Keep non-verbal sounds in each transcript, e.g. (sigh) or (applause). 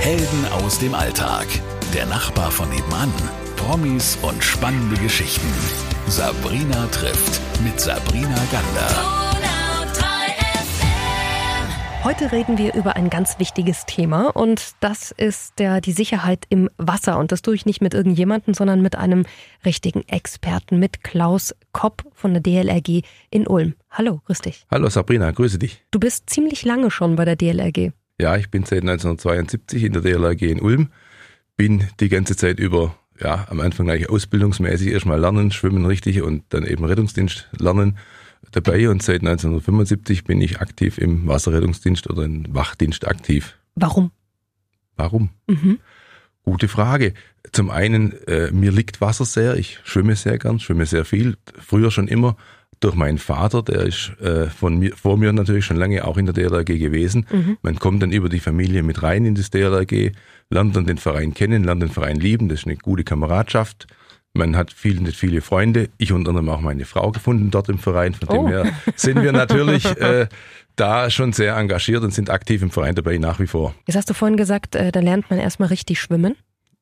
Helden aus dem Alltag. Der Nachbar von nebenan. Promis und spannende Geschichten. Sabrina trifft mit Sabrina Gander. Heute reden wir über ein ganz wichtiges Thema und das ist der, die Sicherheit im Wasser. Und das tue ich nicht mit irgendjemandem, sondern mit einem richtigen Experten, mit Klaus Kopp von der DLRG in Ulm. Hallo, grüß dich. Hallo Sabrina, grüße dich. Du bist ziemlich lange schon bei der DLRG. Ja, ich bin seit 1972 in der DLRG in Ulm, bin die ganze Zeit über, ja, am Anfang gleich ausbildungsmäßig erstmal lernen, schwimmen richtig und dann eben Rettungsdienst lernen dabei und seit 1975 bin ich aktiv im Wasserrettungsdienst oder im Wachdienst aktiv. Warum? Warum? Mhm. Gute Frage. Zum einen, äh, mir liegt Wasser sehr, ich schwimme sehr gern, schwimme sehr viel, früher schon immer durch meinen Vater, der ist äh, von mir, vor mir natürlich schon lange auch in der DLRG gewesen. Mhm. Man kommt dann über die Familie mit rein in das DLRG, lernt dann den Verein kennen, lernt den Verein lieben, das ist eine gute Kameradschaft. Man hat viele, viele Freunde. Ich unter anderem auch meine Frau gefunden dort im Verein. Von dem oh. her sind wir natürlich (laughs) äh, da schon sehr engagiert und sind aktiv im Verein dabei nach wie vor. Jetzt hast du vorhin gesagt, äh, da lernt man erstmal richtig schwimmen.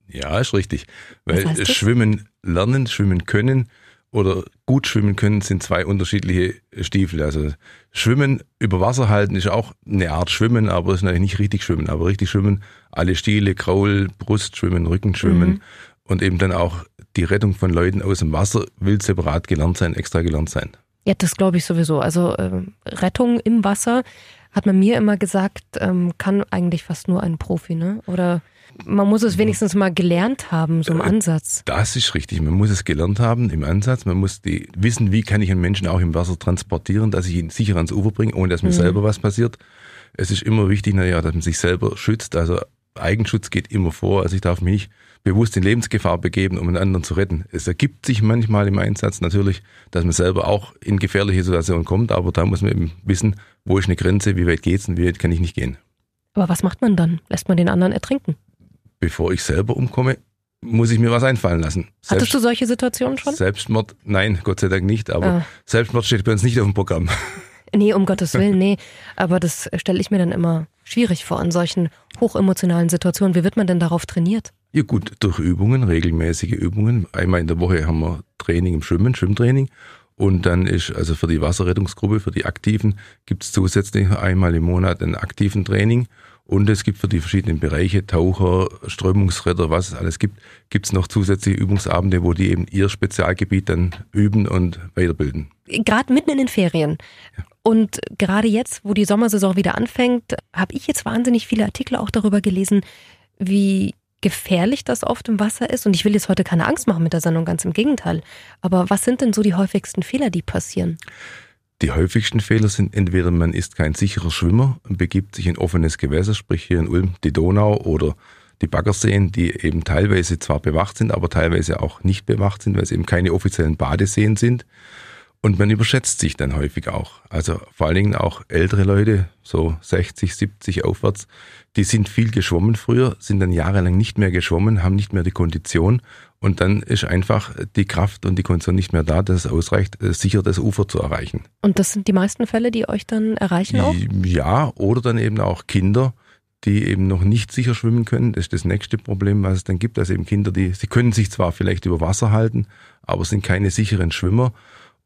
Ja, ist richtig. Weil Schwimmen lernen, schwimmen können oder gut schwimmen können, sind zwei unterschiedliche Stiefel. Also Schwimmen über Wasser halten ist auch eine Art Schwimmen, aber ist natürlich nicht richtig Schwimmen. Aber richtig Schwimmen, alle Stiele, Kraul, Brust schwimmen, Rücken schwimmen mhm. und eben dann auch die Rettung von Leuten aus dem Wasser will separat gelernt sein, extra gelernt sein. Ja, das glaube ich sowieso. Also äh, Rettung im Wasser hat man mir immer gesagt, ähm, kann eigentlich fast nur ein Profi, ne? Oder man muss es wenigstens mal gelernt haben, so im äh, Ansatz. Das ist richtig. Man muss es gelernt haben im Ansatz. Man muss die, wissen, wie kann ich einen Menschen auch im Wasser transportieren, dass ich ihn sicher ans Ufer bringe, ohne dass mir mhm. selber was passiert. Es ist immer wichtig, naja, dass man sich selber schützt. Also Eigenschutz geht immer vor. Also ich darf mich nicht bewusst in Lebensgefahr begeben, um einen anderen zu retten. Es ergibt sich manchmal im Einsatz natürlich, dass man selber auch in gefährliche Situationen kommt, aber da muss man eben wissen, wo ist eine Grenze, wie weit geht's und wie weit kann ich nicht gehen. Aber was macht man dann? Lässt man den anderen ertrinken? bevor ich selber umkomme, muss ich mir was einfallen lassen. Selbst, Hattest du solche Situationen schon? Selbstmord, nein, Gott sei Dank nicht, aber ah. Selbstmord steht bei uns nicht auf dem Programm. (laughs) Nee, um Gottes Willen, (laughs) nee. Aber das stelle ich mir dann immer schwierig vor in solchen hochemotionalen Situationen. Wie wird man denn darauf trainiert? Ja gut, durch Übungen, regelmäßige Übungen. Einmal in der Woche haben wir Training im Schwimmen, Schwimmtraining. Und dann ist also für die Wasserrettungsgruppe, für die Aktiven, gibt es zusätzlich einmal im Monat ein aktiven Training. Und es gibt für die verschiedenen Bereiche, Taucher, Strömungsretter, was es alles gibt, gibt es noch zusätzliche Übungsabende, wo die eben ihr Spezialgebiet dann üben und weiterbilden. Gerade mitten in den Ferien. Ja. Und gerade jetzt, wo die Sommersaison wieder anfängt, habe ich jetzt wahnsinnig viele Artikel auch darüber gelesen, wie gefährlich das oft im Wasser ist. Und ich will jetzt heute keine Angst machen mit der Sendung, ganz im Gegenteil. Aber was sind denn so die häufigsten Fehler, die passieren? Die häufigsten Fehler sind entweder man ist kein sicherer Schwimmer und begibt sich in offenes Gewässer, sprich hier in Ulm die Donau oder die Baggerseen, die eben teilweise zwar bewacht sind, aber teilweise auch nicht bewacht sind, weil es eben keine offiziellen Badeseen sind. Und man überschätzt sich dann häufig auch. Also vor allen Dingen auch ältere Leute, so 60, 70 aufwärts, die sind viel geschwommen früher, sind dann jahrelang nicht mehr geschwommen, haben nicht mehr die Kondition und dann ist einfach die Kraft und die Kondition nicht mehr da, dass es ausreicht, äh, sicher das Ufer zu erreichen. Und das sind die meisten Fälle, die euch dann erreichen auch? Ja, oder dann eben auch Kinder, die eben noch nicht sicher schwimmen können. Das ist das nächste Problem, was es dann gibt. Also eben Kinder, die, sie können sich zwar vielleicht über Wasser halten, aber sind keine sicheren Schwimmer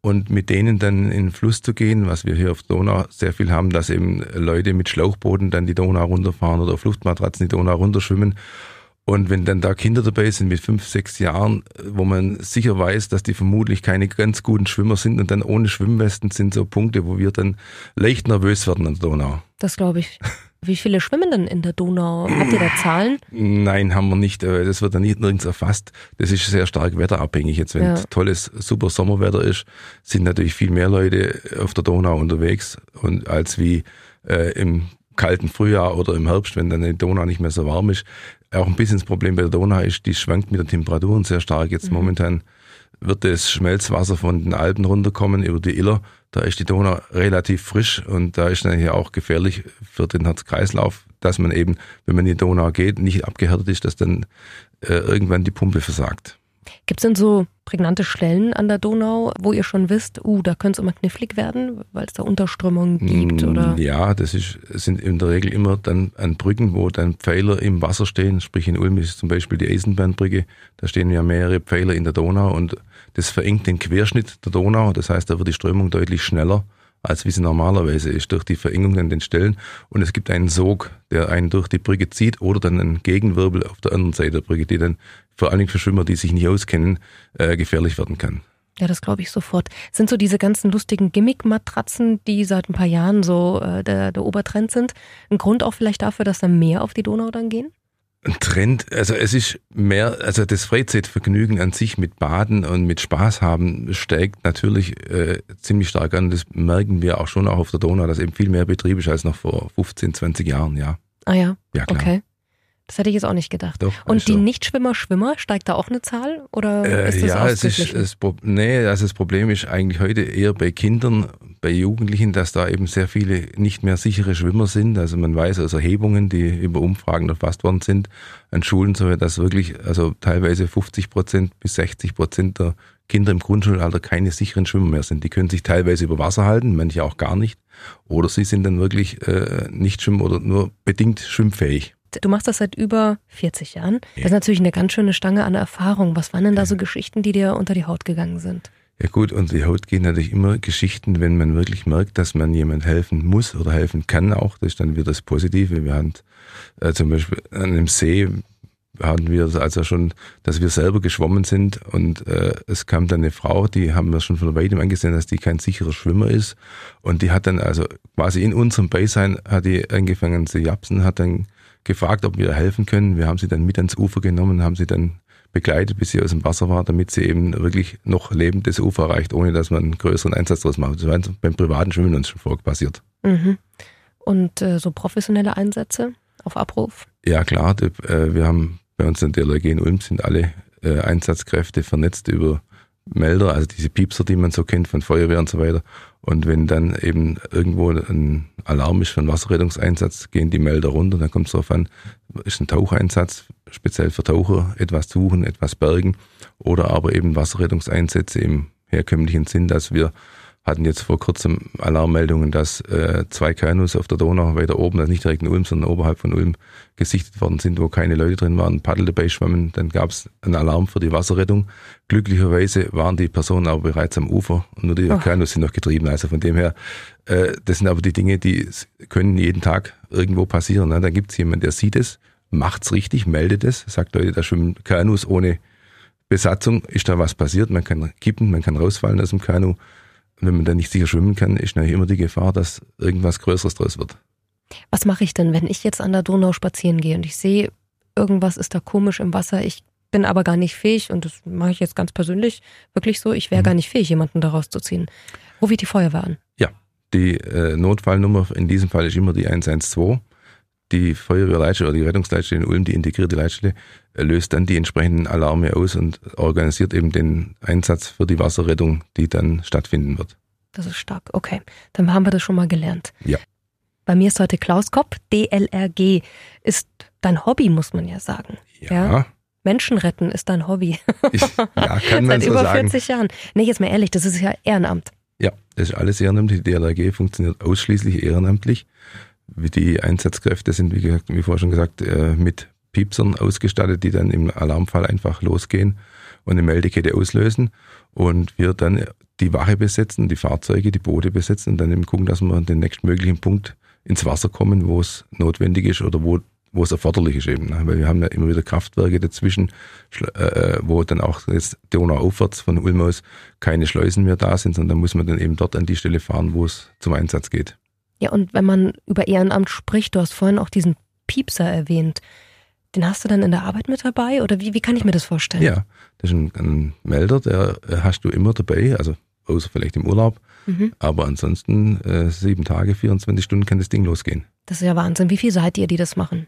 und mit denen dann in den Fluss zu gehen, was wir hier auf Donau sehr viel haben, dass eben Leute mit Schlauchbooten dann die Donau runterfahren oder auf Luftmatratzen die Donau runterschwimmen. Und wenn dann da Kinder dabei sind mit fünf, sechs Jahren, wo man sicher weiß, dass die vermutlich keine ganz guten Schwimmer sind und dann ohne Schwimmwesten sind so Punkte, wo wir dann leicht nervös werden an der Donau. Das glaube ich. (laughs) Wie viele schwimmen denn in der Donau? Habt ihr da Zahlen? Nein, haben wir nicht. Das wird ja nicht nirgends erfasst. Das ist sehr stark wetterabhängig. Jetzt, wenn ja. tolles, super Sommerwetter ist, sind natürlich viel mehr Leute auf der Donau unterwegs und als wie äh, im kalten Frühjahr oder im Herbst, wenn dann die Donau nicht mehr so warm ist. Auch ein bisschen das Problem bei der Donau ist, die schwankt mit der Temperatur sehr stark. Jetzt mhm. momentan wird das Schmelzwasser von den Alpen runterkommen über die Iller da ist die Donau relativ frisch und da ist dann auch gefährlich für den Herz-Kreislauf, dass man eben, wenn man in die Donau geht, nicht abgehärtet ist, dass dann äh, irgendwann die Pumpe versagt. Gibt es denn so prägnante Stellen an der Donau, wo ihr schon wisst, uh, da könnte es immer knifflig werden, weil es da Unterströmungen gibt? Oder? Ja, das ist, sind in der Regel immer dann an Brücken, wo dann Pfeiler im Wasser stehen. Sprich in Ulm ist zum Beispiel die Eisenbahnbrücke, da stehen ja mehrere Pfeiler in der Donau und das verengt den Querschnitt der Donau. Das heißt, da wird die Strömung deutlich schneller als wie sie normalerweise ist, durch die Verengung an den Stellen. Und es gibt einen Sog, der einen durch die Brücke zieht oder dann einen Gegenwirbel auf der anderen Seite der Brücke, die dann vor allen Dingen für Schwimmer, die sich nicht auskennen, äh, gefährlich werden kann. Ja, das glaube ich sofort. Sind so diese ganzen lustigen Gimmick-Matratzen, die seit ein paar Jahren so äh, der, der Obertrend sind, ein Grund auch vielleicht dafür, dass da mehr auf die Donau dann gehen? Ein Trend, also es ist mehr, also das Freizeitvergnügen an sich mit Baden und mit Spaß haben steigt natürlich äh, ziemlich stark an. Das merken wir auch schon auch auf der Donau, dass eben viel mehr Betrieb ist als noch vor 15, 20 Jahren, ja. Ah ja. Ja, klar. Okay. Das hätte ich jetzt auch nicht gedacht. Doch, Und ist die so. Nichtschwimmer, Schwimmer, steigt da auch eine Zahl? Oder Äh, ist das ja, es ist, Pro- nee, also das Problem ist eigentlich heute eher bei Kindern, bei Jugendlichen, dass da eben sehr viele nicht mehr sichere Schwimmer sind. Also man weiß aus Erhebungen, die über Umfragen erfasst worden sind, an Schulen so, dass wirklich, also teilweise 50 Prozent bis 60 Prozent der Kinder im Grundschulalter keine sicheren Schwimmer mehr sind. Die können sich teilweise über Wasser halten, manche auch gar nicht. Oder sie sind dann wirklich äh, nicht schwimmen oder nur bedingt schwimmfähig. Du machst das seit über 40 Jahren. Ja. Das ist natürlich eine ganz schöne Stange an Erfahrung. Was waren denn da so Geschichten, die dir unter die Haut gegangen sind? Ja gut, unter die Haut gehen natürlich immer Geschichten, wenn man wirklich merkt, dass man jemand helfen muss oder helfen kann auch. Das ist dann wieder das Positive. Wir hatten äh, zum Beispiel an einem See hatten wir also schon, dass wir selber geschwommen sind und äh, es kam dann eine Frau, die haben wir schon von weitem angesehen, dass die kein sicherer Schwimmer ist und die hat dann also quasi in unserem Beisein hat die angefangen zu japsen, hat dann gefragt, ob wir helfen können. Wir haben sie dann mit ans Ufer genommen, haben sie dann begleitet, bis sie aus dem Wasser war, damit sie eben wirklich noch lebend das Ufer erreicht, ohne dass man einen größeren Einsatz daraus macht. Das war beim privaten Schwimmen uns schon vorher passiert. Mhm. Und äh, so professionelle Einsätze auf Abruf? Ja klar, äh, wir haben bei uns in der DLRG in Ulm sind alle äh, Einsatzkräfte vernetzt über Melder, also diese Piepser, die man so kennt von Feuerwehr und so weiter. Und wenn dann eben irgendwo ein Alarm ist für einen Wasserrettungseinsatz, gehen die Melder runter, dann kommt es darauf an, ist ein Taucheinsatz, speziell für Taucher, etwas suchen, etwas bergen oder aber eben Wasserrettungseinsätze im herkömmlichen Sinn, dass wir hatten jetzt vor kurzem Alarmmeldungen, dass äh, zwei Kanus auf der Donau weiter oben, also nicht direkt in Ulm, sondern oberhalb von Ulm gesichtet worden sind, wo keine Leute drin waren, Paddel dabei schwammen. Dann gab es einen Alarm für die Wasserrettung. Glücklicherweise waren die Personen aber bereits am Ufer und nur die Ach. Kanus sind noch getrieben. Also von dem her, äh, das sind aber die Dinge, die können jeden Tag irgendwo passieren. Ne? Da gibt es jemanden, der sieht es, macht's richtig, meldet es, sagt Leute, da schwimmen Kanus ohne Besatzung, ist da was passiert, man kann kippen, man kann rausfallen aus dem Kanu. Und wenn man dann nicht sicher schwimmen kann, ist natürlich immer die Gefahr, dass irgendwas Größeres draus wird. Was mache ich denn, wenn ich jetzt an der Donau spazieren gehe und ich sehe, irgendwas ist da komisch im Wasser, ich bin aber gar nicht fähig und das mache ich jetzt ganz persönlich wirklich so, ich wäre Mhm. gar nicht fähig, jemanden da rauszuziehen. Rufe ich die Feuerwehr an. Die äh, Notfallnummer in diesem Fall ist immer die 112. Die Feuerwehrleitstelle oder die Rettungsleitstelle in Ulm, die integrierte Leitstelle, äh, löst dann die entsprechenden Alarme aus und organisiert eben den Einsatz für die Wasserrettung, die dann stattfinden wird. Das ist stark. Okay, dann haben wir das schon mal gelernt. Ja. Bei mir ist heute Klaus Kopp, DLRG. Ist dein Hobby, muss man ja sagen. Ja, Menschen retten ist dein Hobby. (laughs) ich, ja kann (laughs) man Seit so über sagen. 40 Jahren. Nee, jetzt mal ehrlich, das ist ja Ehrenamt. Ja, das ist alles ehrenamtlich. Die DLRG funktioniert ausschließlich ehrenamtlich. Wie Die Einsatzkräfte sind, wie, gesagt, wie vorher schon gesagt, äh, mit Piepsern ausgestattet, die dann im Alarmfall einfach losgehen und eine Meldekette auslösen. Und wir dann die Wache besetzen, die Fahrzeuge, die Boote besetzen und dann eben gucken, dass wir an den nächstmöglichen Punkt ins Wasser kommen, wo es notwendig ist oder wo, wo es erforderlich ist eben. ne? Weil wir haben ja immer wieder Kraftwerke dazwischen, schl- äh, wo dann auch jetzt Donau aufwärts von Ulm aus keine Schleusen mehr da sind, sondern muss man dann eben dort an die Stelle fahren, wo es zum Einsatz geht. Ja, und wenn man über Ehrenamt spricht, du hast vorhin auch diesen Piepser erwähnt. Den hast du dann in der Arbeit mit dabei oder wie, wie kann ich mir das vorstellen? Ja, das ist ein, ein Melder, der äh, hast du immer dabei, also außer vielleicht im Urlaub, Mhm. aber ansonsten äh, sieben Tage, 24 Stunden kann das Ding losgehen. Das ist ja Wahnsinn. Wie viel seid ihr, die das machen?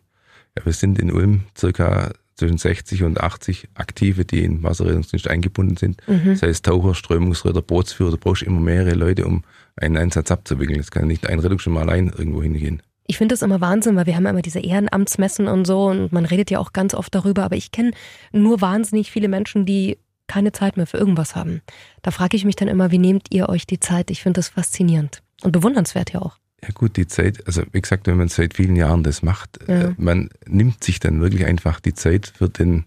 Ja, wir sind in Ulm circa zwischen 60 und 80 Aktive, die in Wasserrettungsdienst eingebunden sind. Mhm. Das heißt Taucher, Strömungsritter, Bootsführer, du brauchst immer mehrere Leute, um einen Einsatz abzuwickeln. Es kann nicht ein Rettungsschirm allein irgendwo hingehen. Ich finde das immer Wahnsinn, weil wir haben ja immer diese Ehrenamtsmessen und so und man redet ja auch ganz oft darüber, aber ich kenne nur wahnsinnig viele Menschen, die keine Zeit mehr für irgendwas haben. Da frage ich mich dann immer, wie nehmt ihr euch die Zeit? Ich finde das faszinierend und bewundernswert ja auch. Ja gut, die Zeit, also wie gesagt, wenn man seit vielen Jahren das macht, Ja. äh, man nimmt sich dann wirklich einfach die Zeit für den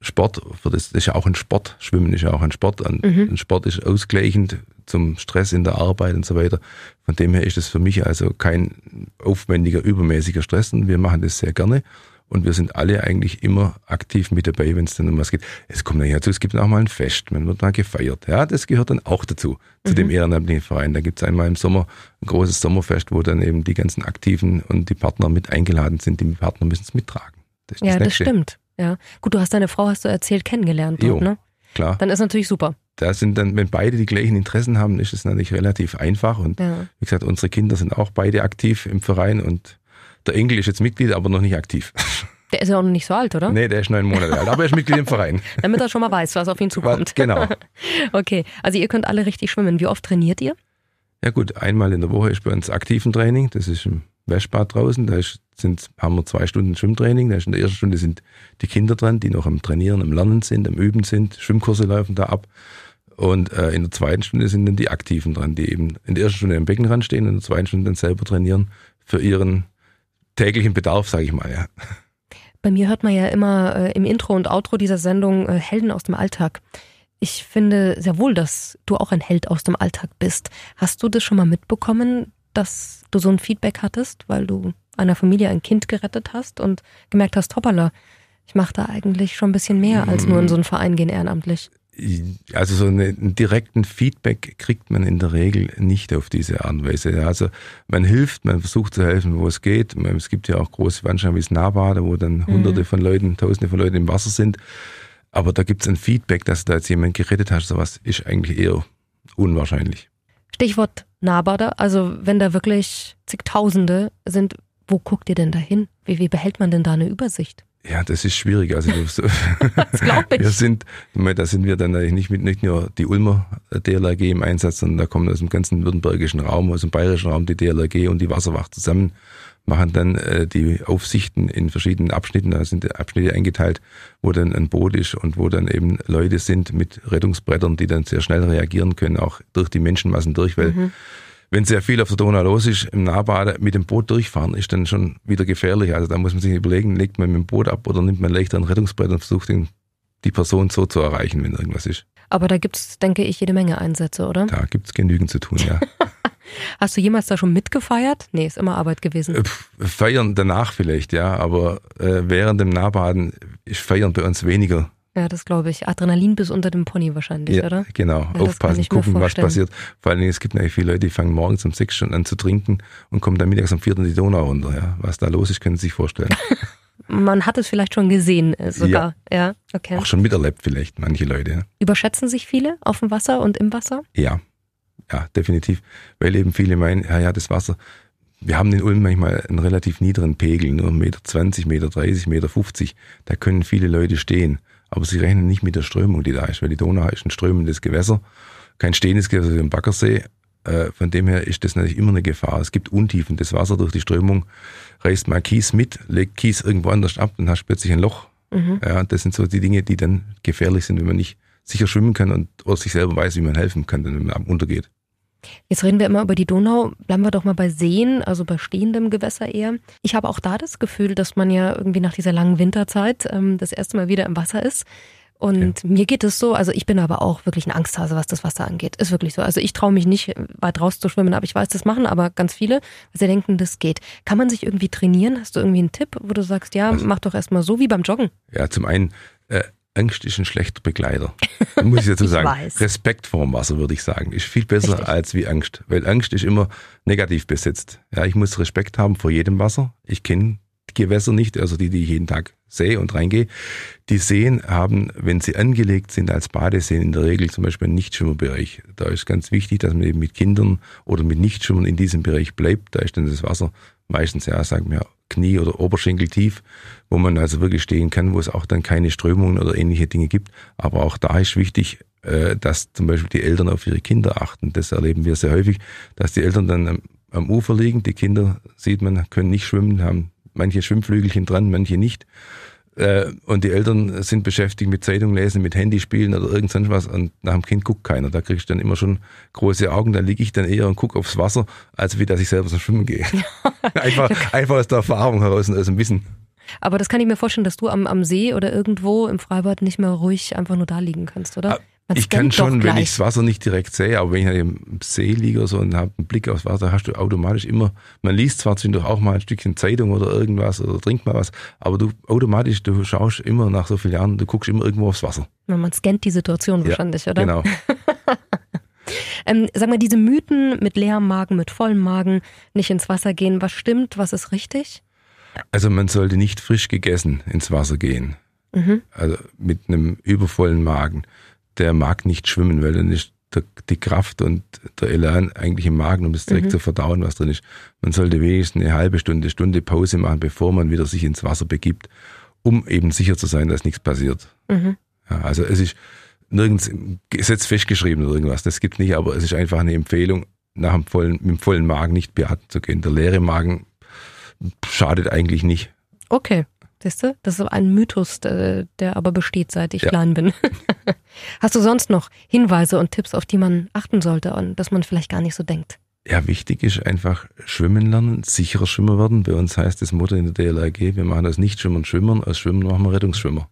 Sport, für das, das ist ja auch ein Sport, Schwimmen ist ja auch ein Sport, ein, Mhm. ein Sport ist ausgleichend zum Stress in der Arbeit und so weiter. Von dem her ist es für mich also kein aufwendiger, übermäßiger Stress und wir machen das sehr gerne. Und wir sind alle eigentlich immer aktiv mit dabei, wenn es dann um was geht. Es kommt nachher dazu, es gibt auch mal ein Fest, man wird mal gefeiert. Ja, das gehört dann auch dazu, zu dem ehrenamtlichen Verein. Da gibt es einmal im Sommer ein großes Sommerfest, wo dann eben die ganzen Aktiven und die Partner mit eingeladen sind. Die Partner müssen es mittragen. Das Ja, das Nächste. stimmt. Ja. Gut, du hast deine Frau, hast du erzählt, kennengelernt dort, Jo. ne? Klar. Dann ist natürlich super. Da sind dann, wenn beide die gleichen Interessen haben, ist es natürlich relativ einfach. Und Ja. wie gesagt, unsere Kinder sind auch beide aktiv im Verein und der Enkel ist jetzt Mitglied, aber noch nicht aktiv. (laughs) Der ist ja auch noch nicht so alt, oder? nee, der ist neun Monate alt, aber er ist Mitglied im Verein. (laughs) Damit er schon mal weiß, was auf ihn zukommt. Genau. (laughs) Okay, also ihr könnt alle richtig schwimmen. Wie oft trainiert ihr? Ja gut, einmal in der Woche ist bei uns aktiven Training. Das ist im Waschbad draußen. Da ist, sind, haben wir zwei Stunden Schwimmtraining. Da ist in der ersten Stunde sind die Kinder dran, die noch am Trainieren, am Lernen sind, am Üben sind. Schwimmkurse laufen da ab. Und äh, in der zweiten Stunde sind dann die Aktiven dran, die eben in der ersten Stunde am Beckenrand stehen und in der zweiten Stunde dann selber trainieren für ihren täglichen Bedarf, sage ich mal. Ja. Bei mir hört man ja immer äh, im Intro und Outro dieser Sendung äh, Helden aus dem Alltag. Ich finde sehr wohl, dass du auch ein Held aus dem Alltag bist. Hast du das schon mal mitbekommen, dass du so ein Feedback hattest, weil du einer Familie ein Kind gerettet hast und gemerkt hast, hoppala, ich mache da eigentlich schon ein bisschen mehr als nur in so einen Verein gehen ehrenamtlich. Also so eine, einen direkten Feedback kriegt man in der Regel nicht auf diese Art und Weise. Also man hilft, man versucht zu helfen, wo es geht. Es gibt ja auch große Veranstaltungen wie das Nahbade, wo dann hunderte von Leuten, tausende von Leuten im Wasser sind. Aber da gibt es ein Feedback, dass da jetzt jemand gerettet hast, sowas ist eigentlich eher unwahrscheinlich. Stichwort Nahbader, also wenn da wirklich zigtausende sind, wo guckt ihr denn da hin? Wie, wie behält man denn da eine Übersicht? Ja, das ist schwierig. Also (laughs) so- Das glaube ich. wir sind, da sind wir dann eigentlich nicht mit nicht nur die Ulmer DLRG im Einsatz, sondern da kommen aus dem ganzen württembergischen Raum, aus dem bayerischen Raum die DLRG und die Wasserwacht zusammen, machen dann äh, die Aufsichten in verschiedenen Abschnitten. Da sind die Abschnitte eingeteilt, wo dann ein Boot ist und wo dann eben Leute sind mit Rettungsbrettern, die dann sehr schnell reagieren können, auch durch die Menschenmassen durch, weil wenn sehr viel auf der Donau los ist, im Nahbade mit dem Boot durchfahren, ist dann schon wieder gefährlich. Also da muss man sich überlegen, legt man mit dem Boot ab oder nimmt man leichter ein Rettungsbrett und versucht den, die Person so zu erreichen, wenn irgendwas ist. Aber da gibt's, denke ich, jede Menge Einsätze, oder? Da gibt's genügend zu tun, ja. (laughs) Hast du jemals da schon mitgefeiert? Nee, ist immer Arbeit gewesen. Äh, Feiern danach vielleicht, ja, aber äh, während dem Nahbaden ist Feiern bei uns weniger. Ja, das glaube ich. Adrenalin bis unter dem Pony wahrscheinlich, Ja, oder? genau. kann Aufpassen, gucken, was passiert. Vor allen Dingen, es gibt natürlich viele Leute, die fangen morgens um sechs schon an zu trinken und kommen dann mittags um vier in die Donau runter. Ja. Was da los ist, können Sie sich vorstellen. (laughs) Man hat es vielleicht schon gesehen äh, sogar. Ja, okay. Auch schon miterlebt vielleicht, manche Leute. Ja. Überschätzen sich viele auf dem Wasser und im Wasser? Ja, ja, definitiv. Weil eben viele meinen, ja, ja, das Wasser, wir haben in Ulm manchmal einen relativ niederen Pegel, nur 1,20 Meter, 20 Meter, 30 Meter, 50. Da können viele Leute stehen. Aber sie rechnen nicht mit der Strömung, die da ist, weil die Donau ist ein strömendes Gewässer, kein stehendes Gewässer wie im Baggersee. Äh, Von dem her ist das natürlich immer eine Gefahr. Es gibt Untiefen. Das Wasser durch die Strömung reißt mal Kies mit, legt Kies irgendwo anders ab, dann hast du plötzlich ein Loch. Ja, das sind so die Dinge, die dann gefährlich sind, wenn man nicht sicher schwimmen kann und oder sich selber weiß, wie man helfen kann, wenn man untergeht. Jetzt reden wir immer über die Donau. Bleiben wir doch mal bei Seen, also bei stehendem Gewässer eher. Ich habe auch da das Gefühl, dass man ja irgendwie nach dieser langen Winterzeit ähm, das erste Mal wieder im Wasser ist. Und mir geht es so, also ich bin aber auch wirklich ein Angsthase, was das Wasser angeht. Ist wirklich so. Also ich traue mich nicht, weit raus zu schwimmen, aber ich weiß, das machen aber ganz viele, weil sie denken, das geht. Kann man sich irgendwie trainieren? Hast du irgendwie einen Tipp, wo du sagst, ja, mach doch erstmal so wie beim Joggen? Ja, zum einen, äh, Angst ist ein schlechter Begleiter. Muss ich dazu (laughs) Ich sagen. weiß. Respekt vor dem Wasser, würde ich sagen, ist viel besser Richtig. als wie Angst. Weil Angst ist immer negativ besetzt. Ja, ich muss Respekt haben vor jedem Wasser. Ich kenne die Gewässer nicht, also die, die ich jeden Tag sehe und reingehe. Die Seen haben, wenn sie angelegt sind als Badeseen, in der Regel zum Beispiel einen Nichtschwimmerbereich. Da ist ganz wichtig, dass man eben mit Kindern oder mit Nichtschwimmern in diesem Bereich bleibt. Da ist dann das Wasser meistens, ja, sagen wir, Knie- oder Oberschenkel tief, wo man also wirklich stehen kann, wo es auch dann keine Strömungen oder ähnliche Dinge gibt. Aber auch da ist wichtig, äh, dass zum Beispiel die Eltern auf ihre Kinder achten. Das erleben wir sehr häufig, dass die Eltern dann am Ufer liegen. Die Kinder, sieht man, können nicht schwimmen, haben manche Schwimmflügelchen dran, manche nicht. Äh, und die Eltern sind beschäftigt mit Zeitung lesen, mit Handyspielen oder irgend sonst was und nach dem Kind guckt keiner. Da kriegst du dann immer schon große Augen, dann liege ich dann eher und gucke aufs Wasser, als wie dass ich selber zum Schwimmen gehe. (laughs) einfach, einfach aus der Erfahrung heraus und aus dem Wissen. Aber das kann ich mir vorstellen, dass du am, am See oder irgendwo im Freibad nicht mehr ruhig einfach nur da liegen kannst, oder? Man ich kann schon, wenn ich das Wasser nicht direkt sehe, aber wenn ich im See liege so und habe einen Blick aufs Wasser, hast du automatisch immer, man liest zwar zwischendurch auch mal ein Stückchen Zeitung oder irgendwas oder trinkt mal was, aber du automatisch, du schaust immer nach so vielen Jahren, du guckst immer irgendwo aufs Wasser. Man scannt die Situation wahrscheinlich, ja, oder? Genau. (laughs) ähm, sag mal, diese Mythen mit leerem Magen, mit vollem Magen, nicht ins Wasser gehen, was stimmt, was ist richtig? Also man sollte nicht frisch gegessen ins Wasser gehen. Mhm. Also mit einem übervollen Magen der mag nicht schwimmen, weil dann ist der, die Kraft und der Elan eigentlich im Magen, um das direkt mhm. zu verdauen, was drin ist. Man sollte wenigstens eine halbe Stunde, Stunde Pause machen, bevor man wieder sich ins Wasser begibt, um eben sicher zu sein, dass nichts passiert. Mhm. Ja, also es ist nirgends im Gesetz festgeschrieben oder irgendwas, das gibt nicht, aber es ist einfach eine Empfehlung, nach dem vollen, mit dem vollen Magen nicht beatmen zu gehen. Der leere Magen schadet eigentlich nicht. Okay. Siehst du? Das ist ein Mythos, der, aber besteht, seit ich ja. klein bin. (laughs) Hast du sonst noch Hinweise und Tipps, auf die man achten sollte und dass man vielleicht gar nicht so denkt? Ja, wichtig ist einfach schwimmen lernen, sicherer Schwimmer werden. Bei uns heißt das Motto in der DLRG, wir machen aus Nichtschwimmern Schwimmern, aus Schwimmen machen wir Rettungsschwimmer.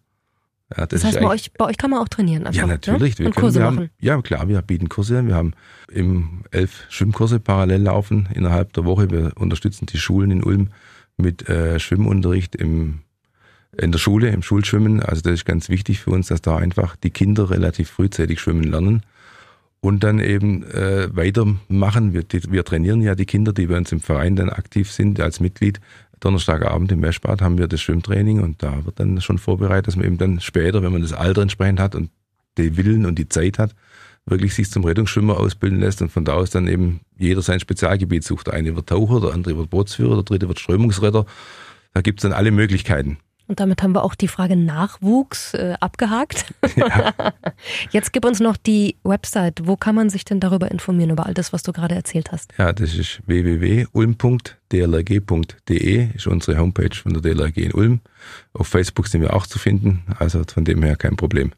Ja, das, das heißt, bei euch, bei euch kann man auch trainieren. Einfach, ja, natürlich. Ne? Und können, Kurse wir machen. Haben, ja, klar, wir bieten Kurse an. Wir haben im elf Schwimmkurse parallel laufen innerhalb der Woche. Wir unterstützen die Schulen in Ulm mit äh, Schwimmunterricht im in der Schule, im Schulschwimmen. Also das ist ganz wichtig für uns, dass da einfach die Kinder relativ frühzeitig schwimmen lernen und dann eben äh, weitermachen. Wir, die, wir trainieren ja die Kinder, die bei uns im Verein dann aktiv sind als Mitglied. Donnerstagabend im Wäschbad haben wir das Schwimmtraining und da wird dann schon vorbereitet, dass man eben dann später, wenn man das Alter entsprechend hat und den Willen und die Zeit hat, wirklich sich zum Rettungsschwimmer ausbilden lässt und von da aus dann eben jeder sein Spezialgebiet sucht. Der eine wird Taucher, der andere wird Bootsführer, der dritte wird Strömungsretter. Da gibt's dann alle Möglichkeiten. Und damit haben wir auch die Frage Nachwuchs äh, abgehakt. Ja. (laughs) Jetzt gib uns noch die Website. Wo kann man sich denn darüber informieren, über all das, was du gerade erzählt hast? Ja, das ist www.ulm.dlrg.de, ist unsere Homepage von der DLRG in Ulm. Auf Facebook sind wir auch zu finden, also von dem her kein Problem.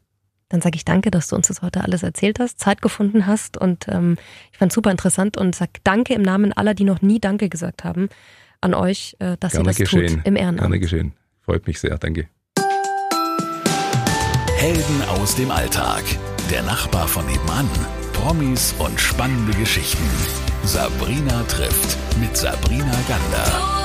Dann sage ich danke, dass du uns das heute alles erzählt hast, Zeit gefunden hast und ähm, ich fand es super interessant und sag danke im Namen aller, die noch nie Danke gesagt haben, an euch, äh, dass Gerne ihr das geschehen. tut im Ehrenamt. Gerne geschehen. Freut mich sehr, danke. Helden aus dem Alltag. Der Nachbar von nebenan. Promis und spannende Geschichten. Sabrina trifft mit Sabrina Gander.